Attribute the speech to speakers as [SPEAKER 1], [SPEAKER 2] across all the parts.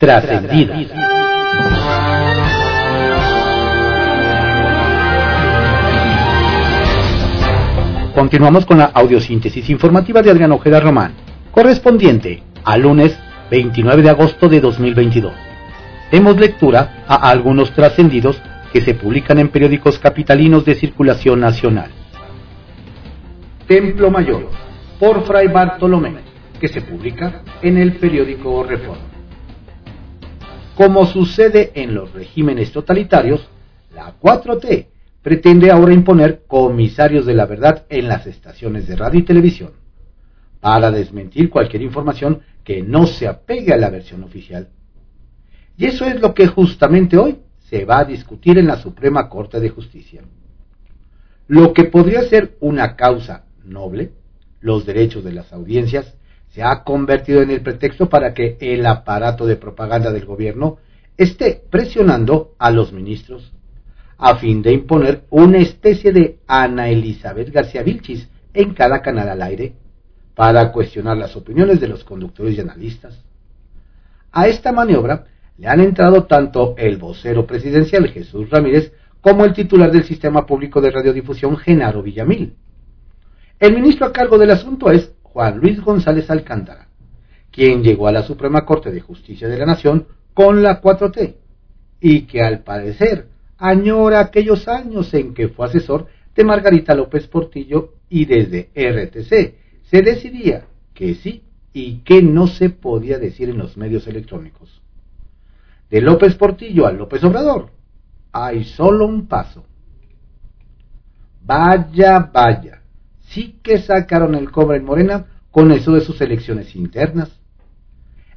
[SPEAKER 1] Trascendidas. Continuamos con la audiosíntesis informativa de Adrián Ojeda Román, correspondiente al lunes 29 de agosto de 2022. Demos lectura a algunos trascendidos que se publican en periódicos capitalinos de circulación nacional. Templo Mayor, por Fray Bartolomé, que se publica en el periódico Reforma. Como sucede en los regímenes totalitarios, la 4T pretende ahora imponer comisarios de la verdad en las estaciones de radio y televisión, para desmentir cualquier información que no se apegue a la versión oficial. Y eso es lo que justamente hoy se va a discutir en la Suprema Corte de Justicia. Lo que podría ser una causa noble, los derechos de las audiencias, se ha convertido en el pretexto para que el aparato de propaganda del gobierno esté presionando a los ministros a fin de imponer una especie de Ana Elizabeth García Vilchis en cada canal al aire para cuestionar las opiniones de los conductores y analistas. A esta maniobra le han entrado tanto el vocero presidencial Jesús Ramírez como el titular del Sistema Público de Radiodifusión Genaro Villamil. El ministro a cargo del asunto es Juan Luis González Alcántara, quien llegó a la Suprema Corte de Justicia de la Nación con la 4T y que al parecer añora aquellos años en que fue asesor de Margarita López Portillo y desde RTC se decidía que sí y que no se podía decir en los medios electrónicos. De López Portillo a López Obrador hay solo un paso. Vaya, vaya, sí que sacaron el cobre en Morena con eso de sus elecciones internas.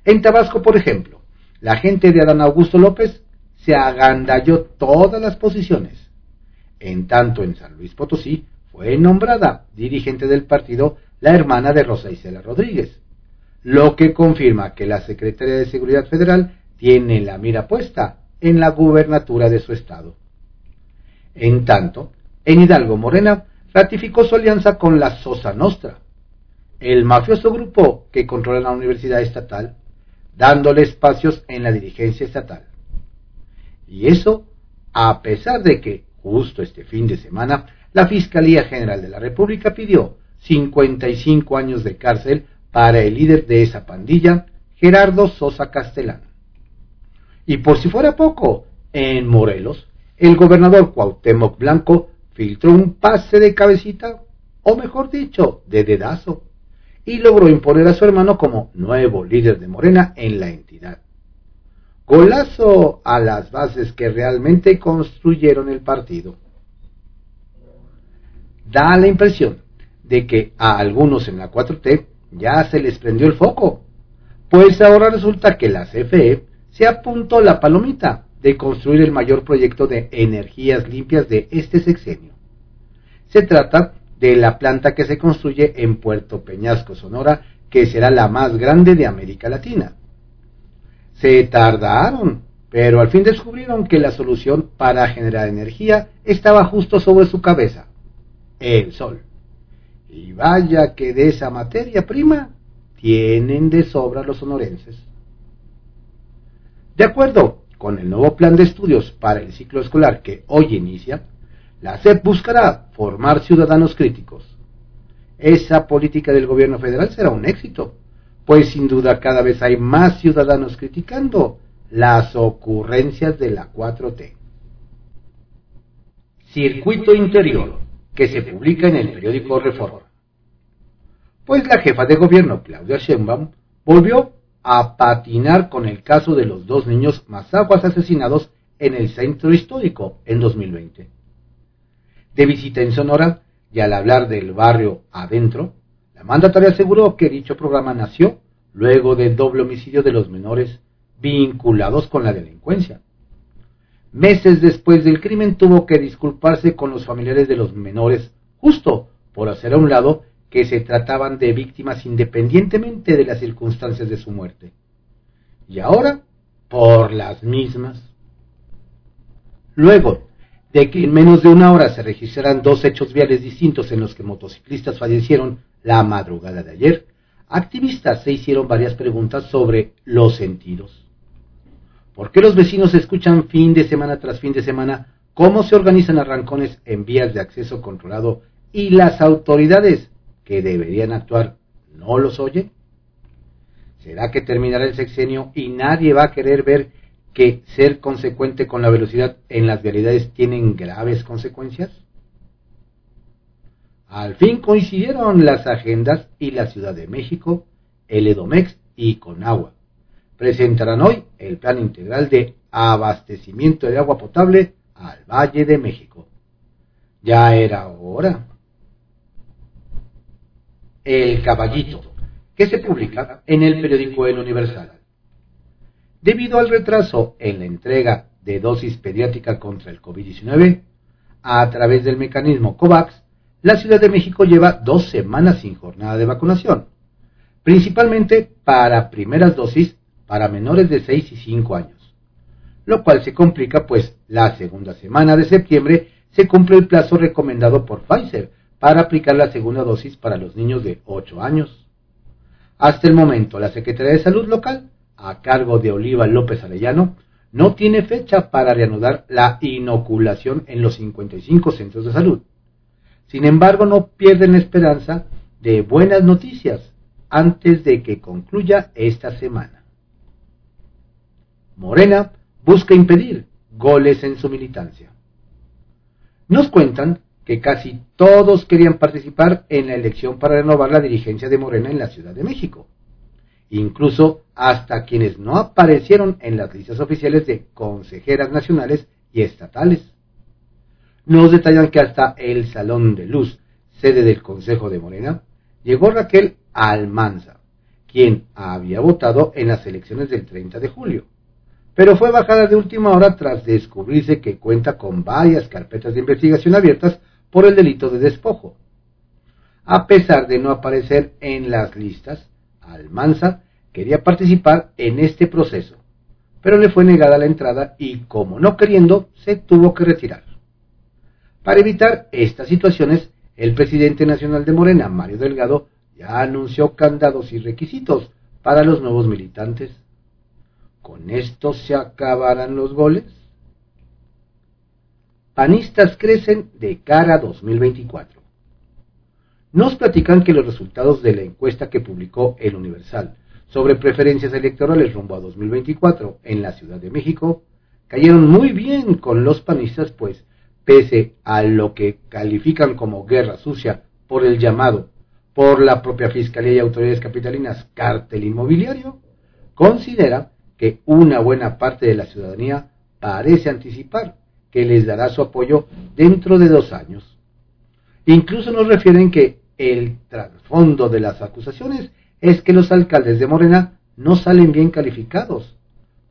[SPEAKER 1] En Tabasco, por ejemplo, la gente de Adán Augusto López se agandalló todas las posiciones. En tanto, en San Luis Potosí fue nombrada dirigente del partido la hermana de Rosa Isela Rodríguez, lo que confirma que la Secretaría de Seguridad Federal tiene la mira puesta en la gubernatura de su estado. En tanto, en Hidalgo Morena ratificó su alianza con la Sosa Nostra, el mafioso grupo que controla la universidad estatal, dándole espacios en la dirigencia estatal. Y eso a pesar de que, justo este fin de semana, la Fiscalía General de la República pidió 55 años de cárcel para el líder de esa pandilla, Gerardo Sosa Castellán. Y por si fuera poco, en Morelos, el gobernador Cuauhtémoc Blanco filtró un pase de cabecita, o mejor dicho, de dedazo, y logró imponer a su hermano como nuevo líder de Morena en la entidad. Golazo a las bases que realmente construyeron el partido. Da la impresión de que a algunos en la 4T ya se les prendió el foco, pues ahora resulta que la CFE se apuntó la palomita de construir el mayor proyecto de energías limpias de este sexenio. Se trata de la planta que se construye en Puerto Peñasco, Sonora, que será la más grande de América Latina. Se tardaron, pero al fin descubrieron que la solución para generar energía estaba justo sobre su cabeza, el sol. Y vaya que de esa materia prima tienen de sobra los sonorenses. De acuerdo con el nuevo plan de estudios para el ciclo escolar que hoy inicia, la SEP buscará formar ciudadanos críticos. Esa política del gobierno federal será un éxito, pues sin duda cada vez hay más ciudadanos criticando las ocurrencias de la 4T. Circuito Interior, que se publica en el periódico Reforma. Pues la jefa de gobierno, Claudia Sheinbaum, volvió a patinar con el caso de los dos niños mazaguas asesinados en el centro histórico en 2020. De visita en Sonora, y al hablar del barrio adentro, la mandataria aseguró que dicho programa nació luego del doble homicidio de los menores vinculados con la delincuencia. Meses después del crimen tuvo que disculparse con los familiares de los menores justo por hacer a un lado que se trataban de víctimas independientemente de las circunstancias de su muerte. Y ahora, por las mismas. Luego de que en menos de una hora se registraran dos hechos viales distintos en los que motociclistas fallecieron la madrugada de ayer, activistas se hicieron varias preguntas sobre los sentidos. ¿Por qué los vecinos escuchan fin de semana tras fin de semana cómo se organizan arrancones en vías de acceso controlado y las autoridades que deberían actuar no los oyen? ¿Será que terminará el sexenio y nadie va a querer ver que ser consecuente con la velocidad en las vialidades tienen graves consecuencias? Al fin coincidieron las agendas y la Ciudad de México, el Edomex y Conagua. Presentarán hoy el plan integral de abastecimiento de agua potable al Valle de México. Ya era hora. El Caballito, que se publica en el periódico El Universal. Debido al retraso en la entrega de dosis pediátrica contra el COVID-19, a través del mecanismo COVAX, la Ciudad de México lleva dos semanas sin jornada de vacunación, principalmente para primeras dosis para menores de 6 y 5 años, lo cual se complica pues la segunda semana de septiembre se cumple el plazo recomendado por Pfizer para aplicar la segunda dosis para los niños de 8 años. Hasta el momento, la Secretaría de Salud local, a cargo de Oliva López Arellano, no tiene fecha para reanudar la inoculación en los 55 centros de salud. Sin embargo, no pierden esperanza de buenas noticias antes de que concluya esta semana. Morena busca impedir goles en su militancia. Nos cuentan que casi todos querían participar en la elección para renovar la dirigencia de Morena en la Ciudad de México, incluso hasta quienes no aparecieron en las listas oficiales de consejeras nacionales y estatales. Nos detallan que hasta el Salón de Luz, sede del Consejo de Morena, llegó Raquel Almanza, quien había votado en las elecciones del 30 de julio, pero fue bajada de última hora tras descubrirse que cuenta con varias carpetas de investigación abiertas por el delito de despojo. A pesar de no aparecer en las listas, Almanza quería participar en este proceso, pero le fue negada la entrada y, como no queriendo, se tuvo que retirar. Para evitar estas situaciones, el presidente nacional de Morena, Mario Delgado, ya anunció candados y requisitos para los nuevos militantes. ¿Con esto se acabarán los goles? Panistas crecen de cara a 2024. Nos platican que los resultados de la encuesta que publicó El Universal sobre preferencias electorales rumbo a 2024 en la Ciudad de México cayeron muy bien con los panistas, pues pese a lo que califican como guerra sucia por el llamado por la propia Fiscalía y autoridades capitalinas cártel inmobiliario, considera que una buena parte de la ciudadanía parece anticipar que les dará su apoyo dentro de dos años. Incluso nos refieren que el trasfondo de las acusaciones es que los alcaldes de Morena no salen bien calificados,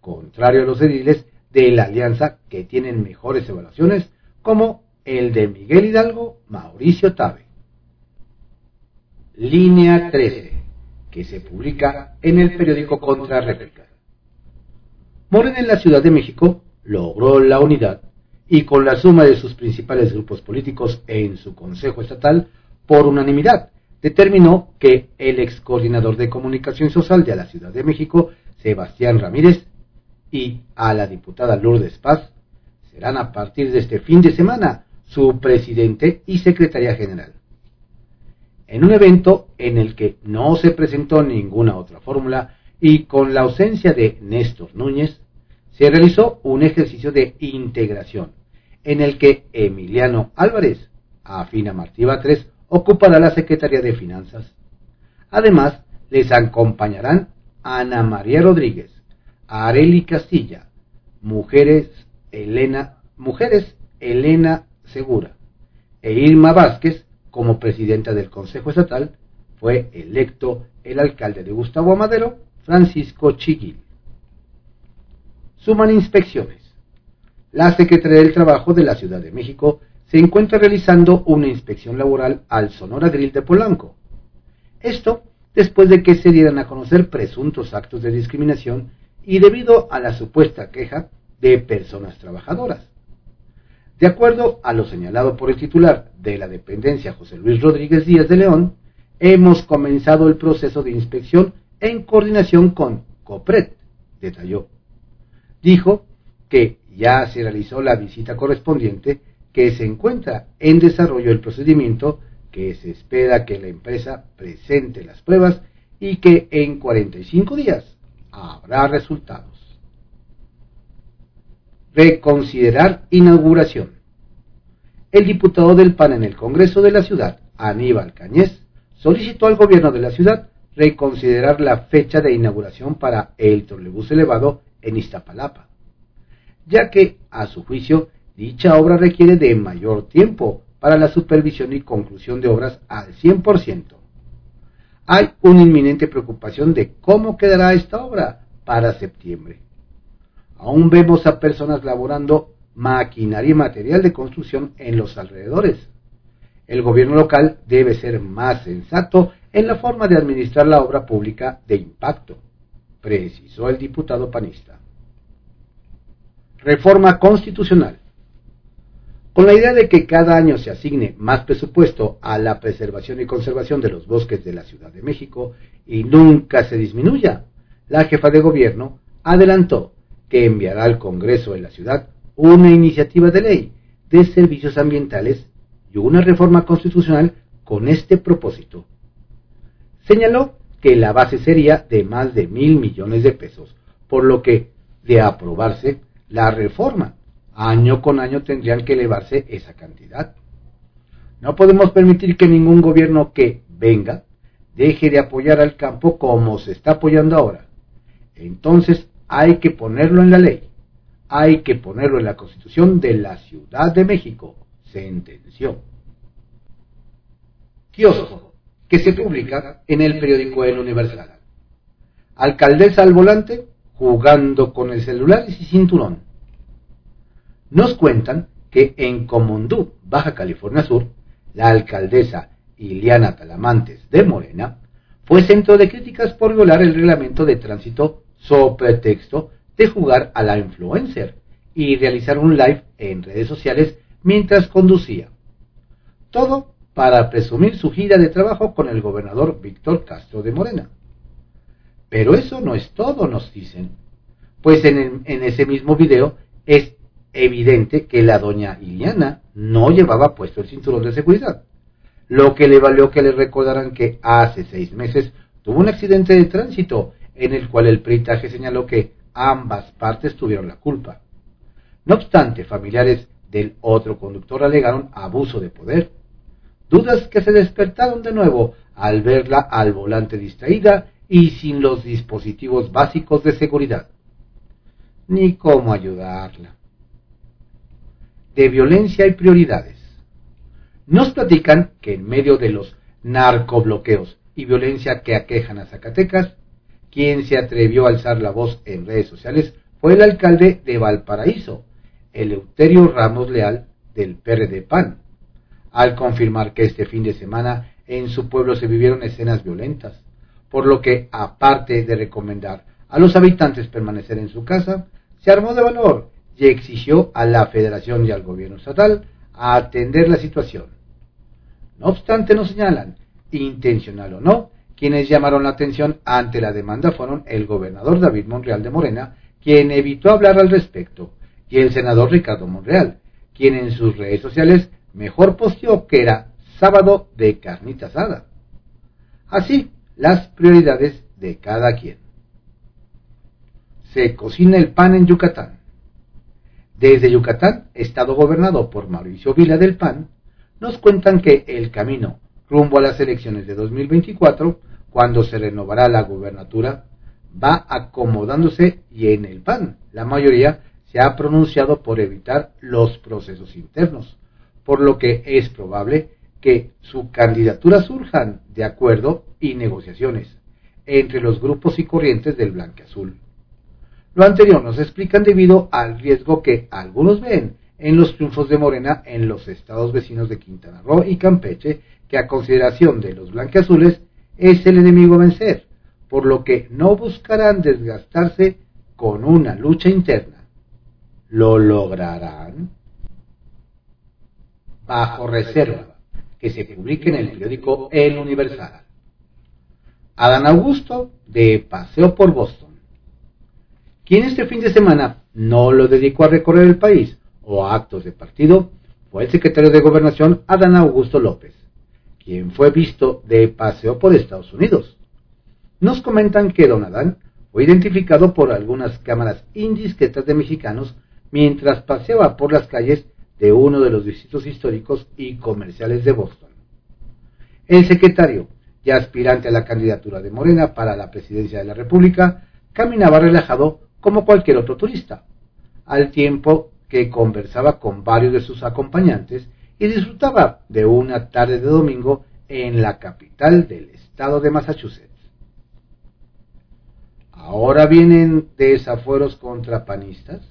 [SPEAKER 1] contrario a los ediles de la alianza que tienen mejores evaluaciones como el de Miguel Hidalgo, Mauricio Tabe. Línea 13, que se publica en el periódico Contra Réplica. Morena en la Ciudad de México logró la unidad y con la suma de sus principales grupos políticos en su Consejo Estatal, por unanimidad, determinó que el ex coordinador de comunicación social de la Ciudad de México, Sebastián Ramírez, y a la diputada Lourdes Paz serán a partir de este fin de semana su presidente y secretaria general. En un evento en el que no se presentó ninguna otra fórmula y con la ausencia de Néstor Núñez, se realizó un ejercicio de integración en el que Emiliano Álvarez, afina Martí Batres, ocupará la Secretaría de Finanzas. Además, les acompañarán Ana María Rodríguez, Areli Castilla, mujeres Elena, mujeres Elena Segura e Irma Vázquez como presidenta del Consejo Estatal, fue electo el alcalde de Gustavo Amadero, Francisco Chiguil. Suman inspecciones. La Secretaría del Trabajo de la Ciudad de México se encuentra realizando una inspección laboral al Sonora Grill de Polanco. Esto después de que se dieran a conocer presuntos actos de discriminación y debido a la supuesta queja de personas trabajadoras. De acuerdo a lo señalado por el titular de la dependencia José Luis Rodríguez Díaz de León, hemos comenzado el proceso de inspección en coordinación con COPRED, detalló. Dijo que ya se realizó la visita correspondiente, que se encuentra en desarrollo el procedimiento, que se espera que la empresa presente las pruebas y que en 45 días habrá resultados. Reconsiderar inauguración. El diputado del PAN en el Congreso de la Ciudad, Aníbal Cañez, solicitó al gobierno de la ciudad reconsiderar la fecha de inauguración para el trolebús elevado en Iztapalapa, ya que, a su juicio, dicha obra requiere de mayor tiempo para la supervisión y conclusión de obras al 100%. Hay una inminente preocupación de cómo quedará esta obra para septiembre. Aún vemos a personas laborando maquinaria y material de construcción en los alrededores. El gobierno local debe ser más sensato en la forma de administrar la obra pública de impacto, precisó el diputado panista. Reforma constitucional. Con la idea de que cada año se asigne más presupuesto a la preservación y conservación de los bosques de la Ciudad de México y nunca se disminuya, la jefa de gobierno adelantó que enviará al Congreso de la ciudad una iniciativa de ley de servicios ambientales y una reforma constitucional con este propósito. Señaló que la base sería de más de mil millones de pesos, por lo que, de aprobarse la reforma, año con año tendrían que elevarse esa cantidad. No podemos permitir que ningún gobierno que venga deje de apoyar al campo como se está apoyando ahora. Entonces hay que ponerlo en la ley, hay que ponerlo en la Constitución de la Ciudad de México, sentenció. Kiosco, que se publica en el periódico El Universal. Alcaldesa al volante, jugando con el celular y cinturón. Nos cuentan que en Comondú, Baja California Sur, la alcaldesa Iliana Talamantes de Morena fue centro de críticas por violar el reglamento de tránsito sobre pretexto de jugar a la influencer y realizar un live en redes sociales mientras conducía. Todo para presumir su gira de trabajo con el gobernador Víctor Castro de Morena. Pero eso no es todo, nos dicen, pues en, ese mismo video es evidente que la doña Iliana no llevaba puesto el cinturón de seguridad, lo que le valió que le recordaran que hace seis meses tuvo un accidente de tránsito en el cual el peritaje señaló que ambas partes tuvieron la culpa. No obstante, familiares del otro conductor alegaron abuso de poder, dudas que se despertaron de nuevo al verla al volante distraída y sin los dispositivos básicos de seguridad. Ni cómo ayudarla. De violencia y prioridades. Nos platican que en medio de los narcobloqueos y violencia que aquejan a Zacatecas, quien se atrevió a alzar la voz en redes sociales fue el alcalde de Valparaíso, Eleuterio Ramos Leal del PRD PAN, al confirmar que este fin de semana en su pueblo se vivieron escenas violentas, por lo que, aparte de recomendar a los habitantes permanecer en su casa, se armó de valor y exigió a la federación y al gobierno estatal a atender la situación. No obstante, nos señalan, intencional o no, quienes llamaron la atención ante la demanda fueron el gobernador David Monreal de Morena, quien evitó hablar al respecto, y el senador Ricardo Monreal, quien en sus redes sociales mejor posteó que era sábado de carnita asada. Así, las prioridades de cada quien. Se cocina el pan en Yucatán. Desde Yucatán, estado gobernado por Mauricio Vila del PAN, nos cuentan que el camino rumbo a las elecciones de 2024 cuando se renovará la gubernatura, va acomodándose y en el PAN la mayoría se ha pronunciado por evitar los procesos internos, por lo que es probable que su candidatura surjan de acuerdo y negociaciones entre los grupos y corrientes del Azul. Lo anterior nos explican debido al riesgo que algunos ven en los triunfos de Morena en los estados vecinos de Quintana Roo y Campeche, que a consideración de los blanqueazules es el enemigo a vencer, por lo que no buscarán desgastarse con una lucha interna. ¿Lo lograrán? Bajo reserva, que se publique en el periódico El Universal. Adán Augusto, de Paseo por Boston. Quien este fin de semana no lo dedicó a recorrer el país o a actos de partido fue el secretario de Gobernación Adán Augusto López, quien fue visto de paseo por Estados Unidos. Nos comentan que don Adán fue identificado por algunas cámaras indiscretas de mexicanos mientras paseaba por las calles de uno de los distritos históricos y comerciales de Boston. El secretario, ya aspirante a la candidatura de Morena para la presidencia de la República, caminaba relajado como cualquier otro turista, al tiempo que conversaba con varios de sus acompañantes y disfrutaba de una tarde de domingo en la capital del estado de Massachusetts. ¿Ahora vienen desafueros contra panistas?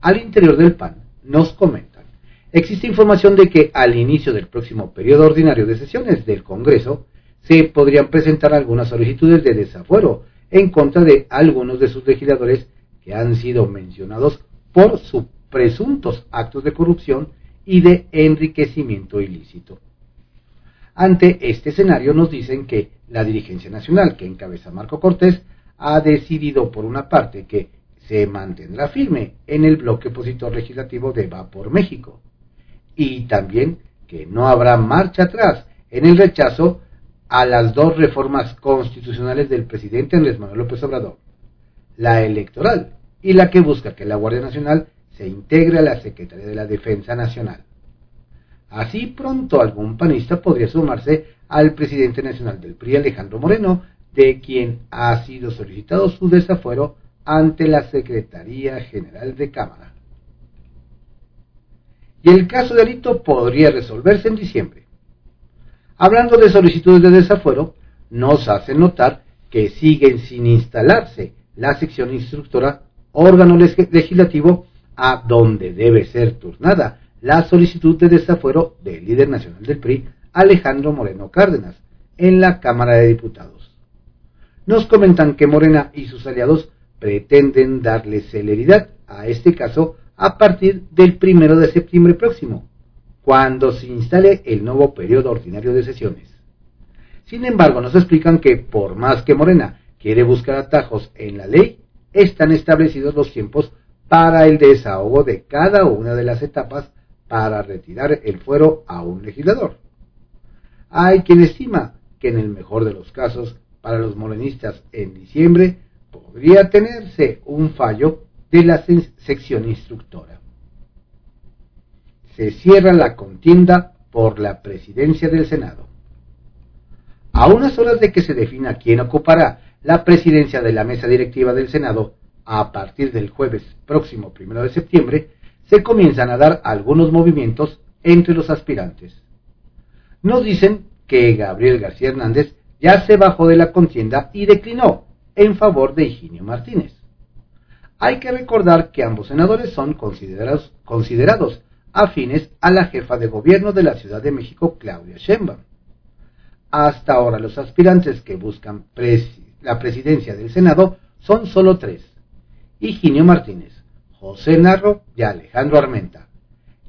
[SPEAKER 1] Al interior del PAN nos comentan, existe información de que al inicio del próximo periodo ordinario de sesiones del Congreso se podrían presentar algunas solicitudes de desafuero en contra de algunos de sus legisladores que han sido mencionados por sus presuntos actos de corrupción y de enriquecimiento ilícito. Ante este escenario nos dicen que la dirigencia nacional que encabeza Marco Cortés ha decidido por una parte que se mantendrá firme en el bloque opositor legislativo de Va por México y también que no habrá marcha atrás en el rechazo a las dos reformas constitucionales del presidente Andrés Manuel López Obrador, la electoral y la que busca que la Guardia Nacional se integre a la Secretaría de la Defensa Nacional. Así pronto algún panista podría sumarse al presidente nacional del PRI, Alejandro Moreno, de quien ha sido solicitado su desafuero ante la Secretaría General de Cámara. Y el caso de Alito podría resolverse en diciembre. Hablando de solicitudes de desafuero, nos hace notar que siguen sin instalarse la sección instructora órgano legislativo a donde debe ser turnada la solicitud de desafuero del líder nacional del PRI, Alejandro Moreno Cárdenas, en la Cámara de Diputados. Nos comentan que Morena y sus aliados pretenden darle celeridad a este caso a partir del primero de septiembre próximo, cuando se instale el nuevo periodo ordinario de sesiones. Sin embargo, nos explican que por más que Morena quiere buscar atajos en la ley, están establecidos los tiempos para el desahogo de cada una de las etapas para retirar el fuero a un legislador. Hay quien estima que en el mejor de los casos, para los morenistas en diciembre, podría tenerse un fallo de la sección instructora. Se cierra la contienda por la presidencia del Senado. A unas horas de que se defina quién ocupará la presidencia de la mesa directiva del Senado, a partir del jueves próximo primero de septiembre, se comienzan a dar algunos movimientos entre los aspirantes. Nos dicen que Gabriel García Hernández ya se bajó de la contienda y declinó en favor de Higinio Martínez. Hay que recordar que ambos senadores son considerados, considerados afines a la jefa de gobierno de la Ciudad de México, Claudia Sheinbaum. Hasta ahora los aspirantes que buscan la presidencia del Senado son solo tres. Higinio Martínez, José Narro y Alejandro Armenta,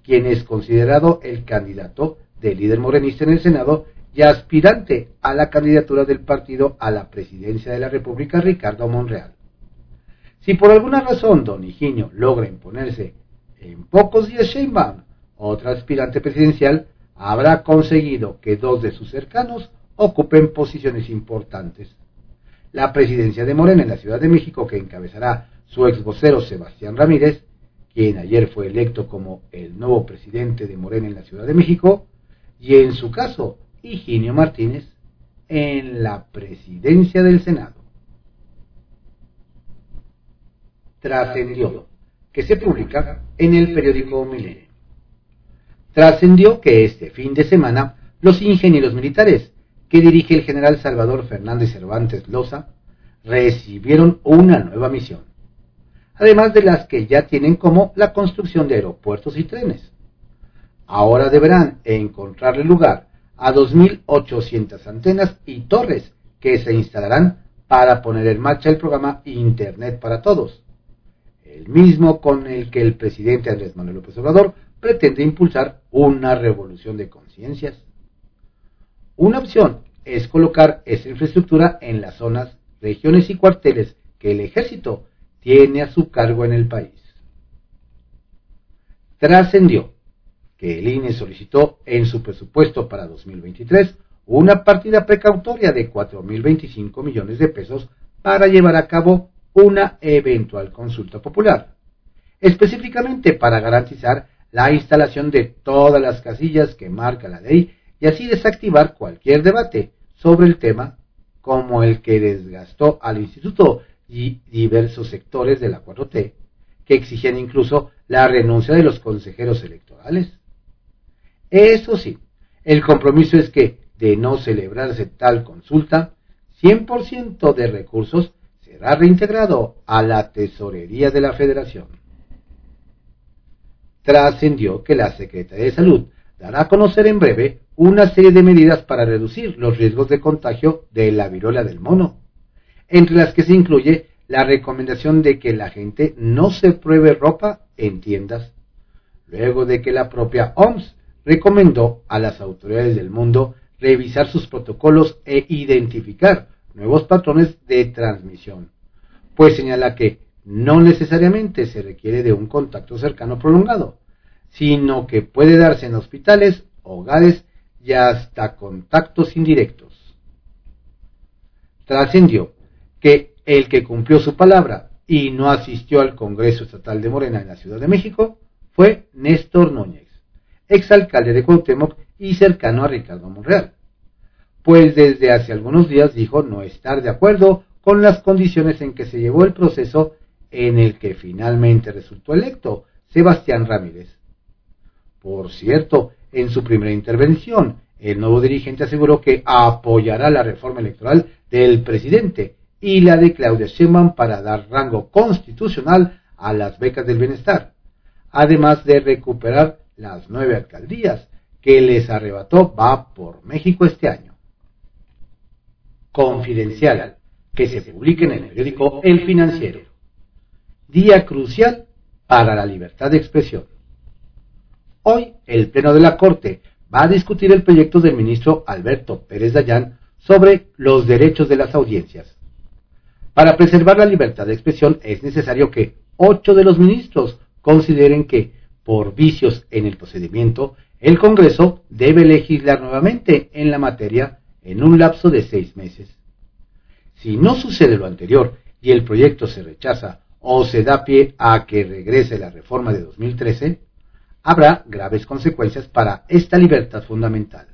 [SPEAKER 1] quien es considerado el candidato del líder morenista en el Senado y aspirante a la candidatura del partido a la presidencia de la República, Ricardo Monreal. Si por alguna razón don Higinio logra imponerse en pocos días Sheinbaum, otra aspirante presidencial, habrá conseguido que dos de sus cercanos ocupen posiciones importantes. La presidencia de Morena en la Ciudad de México, que encabezará su ex vocero Sebastián Ramírez, quien ayer fue electo como el nuevo presidente de Morena en la Ciudad de México, y en su caso, Higinio Martínez, en la presidencia del Senado. Trascendió que se publica en el periódico Milenio. Trascendió que este fin de semana los ingenieros militares que dirige el general Salvador Fernández Cervantes Loza recibieron una nueva misión, además de las que ya tienen como la construcción de aeropuertos y trenes. Ahora deberán encontrarle lugar a 2.800 antenas y torres que se instalarán para poner en marcha el programa Internet para Todos, el mismo con el que el presidente Andrés Manuel López Obrador pretende impulsar una revolución de conciencias. Una opción es colocar esa infraestructura en las zonas, regiones y cuarteles que el ejército tiene a su cargo en el país. Trascendió que el INE solicitó en su presupuesto para 2023 una partida precautoria de 4.025 millones de pesos para llevar a cabo una eventual consulta popular, específicamente para garantizar la instalación de todas las casillas que marca la ley y así desactivar cualquier debate sobre el tema como el que desgastó al instituto y diversos sectores de la 4T, que exigían incluso la renuncia de los consejeros electorales. Eso sí, el compromiso es que, de no celebrarse tal consulta, 100% de recursos será reintegrado a la tesorería de la federación. Trascendió que la Secretaría de Salud dará a conocer en breve una serie de medidas para reducir los riesgos de contagio de la viruela del mono, entre las que se incluye la recomendación de que la gente no se pruebe ropa en tiendas, luego de que la propia OMS recomendó a las autoridades del mundo revisar sus protocolos e identificar nuevos patrones de transmisión, pues señala que no necesariamente se requiere de un contacto cercano prolongado, sino que puede darse en hospitales, hogares y hasta contactos indirectos. Trascendió que el que cumplió su palabra y no asistió al Congreso Estatal de Morena en la Ciudad de México fue Néstor Núñez, exalcalde de Cuauhtémoc y cercano a Ricardo Monreal, pues desde hace algunos días dijo no estar de acuerdo con las condiciones en que se llevó el proceso en el que finalmente resultó electo Sebastián Ramírez. Por cierto, en su primera intervención, el nuevo dirigente aseguró que apoyará la reforma electoral del presidente y la de Claudia Sheinbaum para dar rango constitucional a las becas del bienestar, además de recuperar las nueve alcaldías que les arrebató Va por México este año. Confidencial, que se publique en el periódico El Financiero. Día crucial para la libertad de expresión. Hoy el Pleno de la Corte va a discutir el proyecto del ministro Alberto Pérez Dayán sobre los derechos de las audiencias. Para preservar la libertad de expresión es necesario que ocho de los ministros consideren que, por vicios en el procedimiento, el Congreso debe legislar nuevamente en la materia en un lapso de seis meses. Si no sucede lo anterior y el proyecto se rechaza o se da pie a que regrese la reforma de 2013, habrá graves consecuencias para esta libertad fundamental,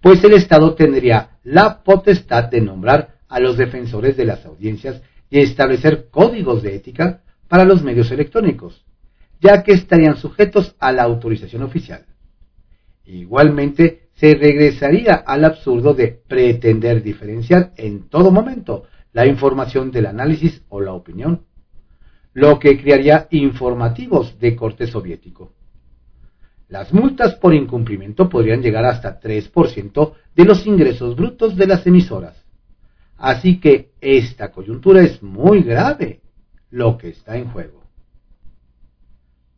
[SPEAKER 1] pues el Estado tendría la potestad de nombrar a los defensores de las audiencias y establecer códigos de ética para los medios electrónicos, ya que estarían sujetos a la autorización oficial. Igualmente, se regresaría al absurdo de pretender diferenciar en todo momento la información del análisis o la opinión, lo que crearía informativos de corte soviético. Las multas por incumplimiento podrían llegar hasta 3% de los ingresos brutos de las emisoras. Así que esta coyuntura es muy grave, lo que está en juego.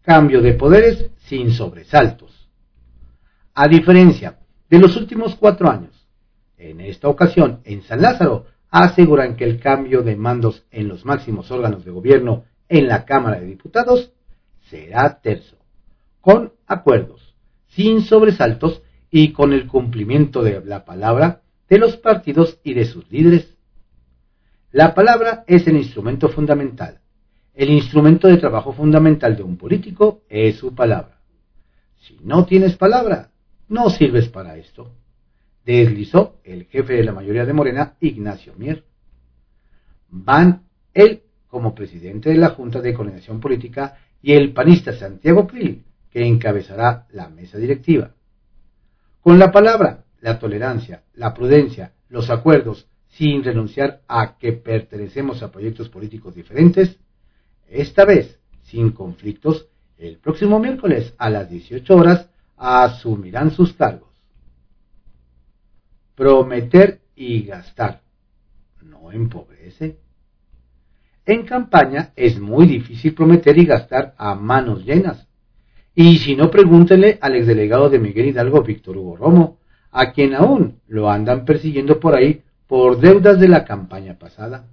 [SPEAKER 1] Cambio de poderes sin sobresaltos. A diferencia de los últimos cuatro años, en esta ocasión en San Lázaro aseguran que el cambio de mandos en los máximos órganos de gobierno en la Cámara de Diputados será terzo con acuerdos, sin sobresaltos y con el cumplimiento de la palabra de los partidos y de sus líderes. La palabra es el instrumento fundamental. El instrumento de trabajo fundamental de un político es su palabra. Si no tienes palabra, no sirves para esto. Deslizó el jefe de la mayoría de Morena, Ignacio Mier. Van él como presidente de la Junta de Coordinación Política y el panista Santiago Krill que encabezará la mesa directiva. Con la palabra, la tolerancia, la prudencia, los acuerdos, sin renunciar a que pertenecemos a proyectos políticos diferentes, esta vez sin conflictos, el próximo miércoles a las 18 horas asumirán sus cargos. Prometer y gastar no empobrece. En campaña es muy difícil prometer y gastar a manos llenas, y si no, pregúntenle al exdelegado de Miguel Hidalgo, Víctor Hugo Romo, a quien aún lo andan persiguiendo por ahí por deudas de la campaña pasada.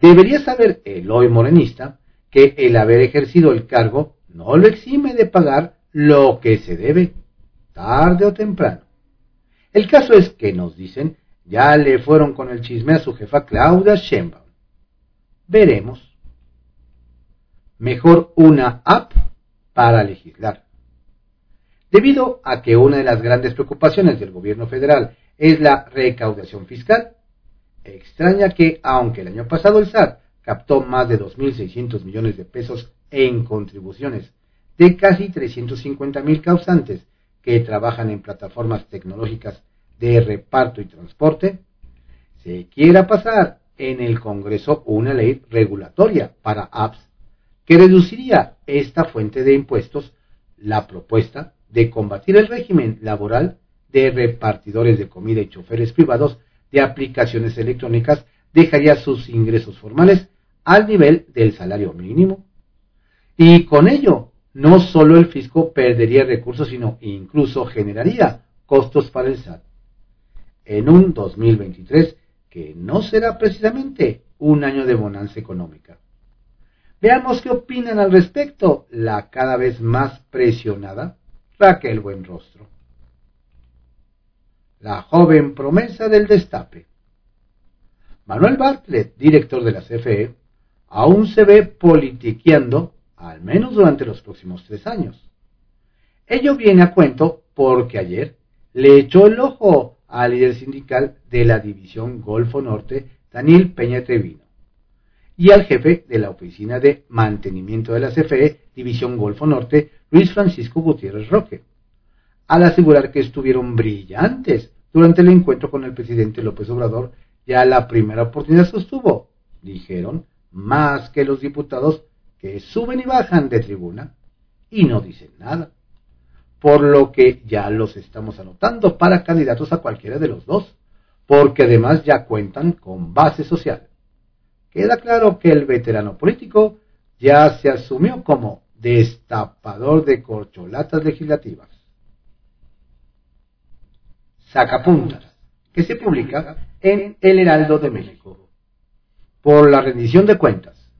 [SPEAKER 1] Debería saber el hoy morenista que el haber ejercido el cargo no lo exime de pagar lo que se debe, tarde o temprano. El caso es que nos dicen, ya le fueron con el chisme a su jefa Claudia Sheinbaum. Veremos. Mejor una app para legislar. Debido a que una de las grandes preocupaciones del gobierno federal es la recaudación fiscal, extraña que, aunque el año pasado el SAT captó más de 2.600 millones de pesos en contribuciones de casi 350.000 causantes que trabajan en plataformas tecnológicas de reparto y transporte, se quiera pasar en el Congreso una ley regulatoria para apps que reduciría esta fuente de impuestos, la propuesta de combatir el régimen laboral de repartidores de comida y choferes privados de aplicaciones electrónicas dejaría sus ingresos formales al nivel del salario mínimo. Y con ello, no solo el fisco perdería recursos, sino incluso generaría costos para el SAT. En un 2023 que no será precisamente un año de bonanza económica. Veamos qué opinan al respecto la cada vez más presionada Raquel Buenrostro. La joven promesa del destape. Manuel Bartlett, director de la CFE, aún se ve politiqueando, al menos durante los próximos tres años. Ello viene a cuento porque ayer le echó el ojo al líder sindical de la división Golfo Norte, Daniel Peña Trevino, y al jefe de la oficina de mantenimiento de la CFE, división Golfo Norte, Luis Francisco Gutiérrez Roque, al asegurar que estuvieron brillantes durante el encuentro con el presidente López Obrador, ya la primera oportunidad sostuvo, dijeron, más que los diputados que suben y bajan de tribuna y no dicen nada. Por lo que ya los estamos anotando para candidatos a cualquiera de los dos, porque además ya cuentan con base social. Queda claro que el veterano político ya se asumió como destapador de corcholatas legislativas. Sacapuntas, que se publica en El Heraldo de México. Por la rendición de cuentas.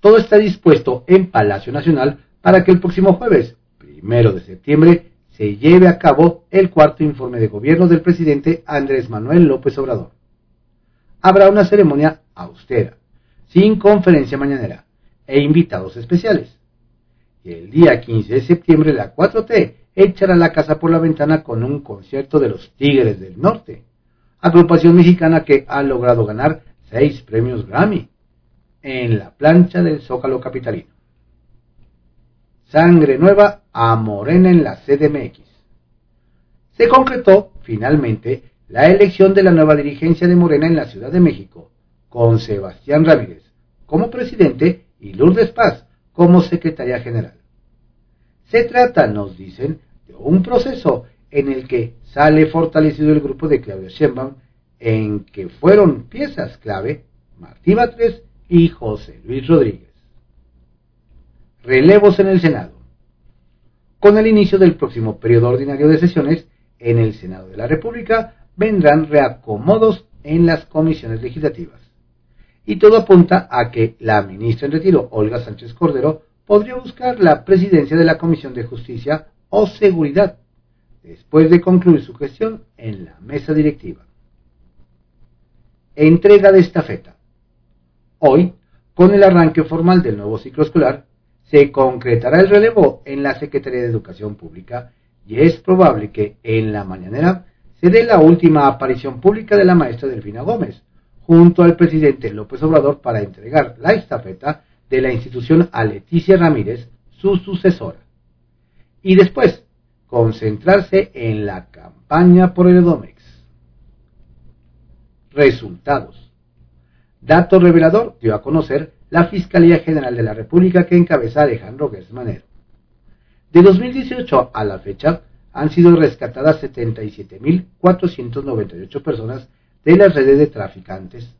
[SPEAKER 1] Todo está dispuesto en Palacio Nacional para que el próximo jueves, primero de septiembre, se lleve a cabo el cuarto informe de gobierno del presidente Andrés Manuel López Obrador. Habrá una ceremonia austera, sin conferencia mañanera, e invitados especiales. Y el día 15 de septiembre la 4T echará la casa por la ventana con un concierto de los Tigres del Norte, agrupación mexicana que ha logrado ganar seis premios Grammy en la plancha del Zócalo Capitalino. Sangre nueva a Morena en la CDMX. Se concretó finalmente la elección de la nueva dirigencia de Morena en la Ciudad de México, con Sebastián Ramírez como presidente y Lourdes Paz como secretaria general. Se trata, nos dicen, de un proceso en el que sale fortalecido el grupo de Claudia Sheinbaum, en que fueron piezas clave Martí Batres y José Luis Rodríguez. Relevos en el Senado. Con el inicio del próximo periodo ordinario de sesiones, en el Senado de la República vendrán reacomodos en las comisiones legislativas y todo apunta a que la ministra en retiro, Olga Sánchez Cordero, podría buscar la presidencia de la Comisión de Justicia o Seguridad, después de concluir su gestión en la mesa directiva. Entrega de estafeta. Hoy, con el arranque formal del nuevo ciclo escolar, se concretará el relevo en la Secretaría de Educación Pública y es probable que en la mañanera se dé la última aparición pública de la maestra Delfina Gómez, junto al presidente López Obrador para entregar la estafeta de la institución a Leticia Ramírez, su sucesora. Y después, concentrarse en la campaña por el Edomex. Resultados. Dato revelador dio a conocer la Fiscalía General de la República que encabeza Alejandro Gersmanero. De 2018 a la fecha han sido rescatadas 77.498 personas de las redes de traficantes.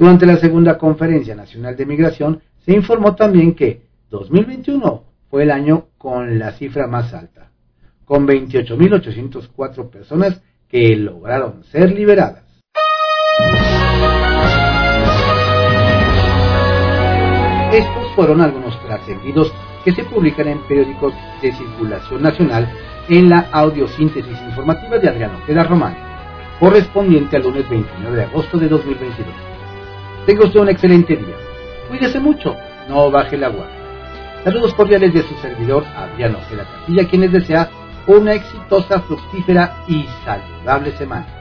[SPEAKER 1] Durante la segunda Conferencia Nacional de Migración se informó también que 2021 fue el año con la cifra más alta, con 28.804 personas que lograron ser liberadas. fueron algunos trascendidos que se publican en periódicos de circulación nacional en la audiosíntesis informativa de Adriano Ojeda Román, correspondiente al lunes 29 de agosto de 2022. Tenga usted un excelente día. Cuídese mucho, no baje el agua. Saludos cordiales de su servidor Adriano Ojeda Castilla, quien les desea una exitosa, fructífera y saludable semana.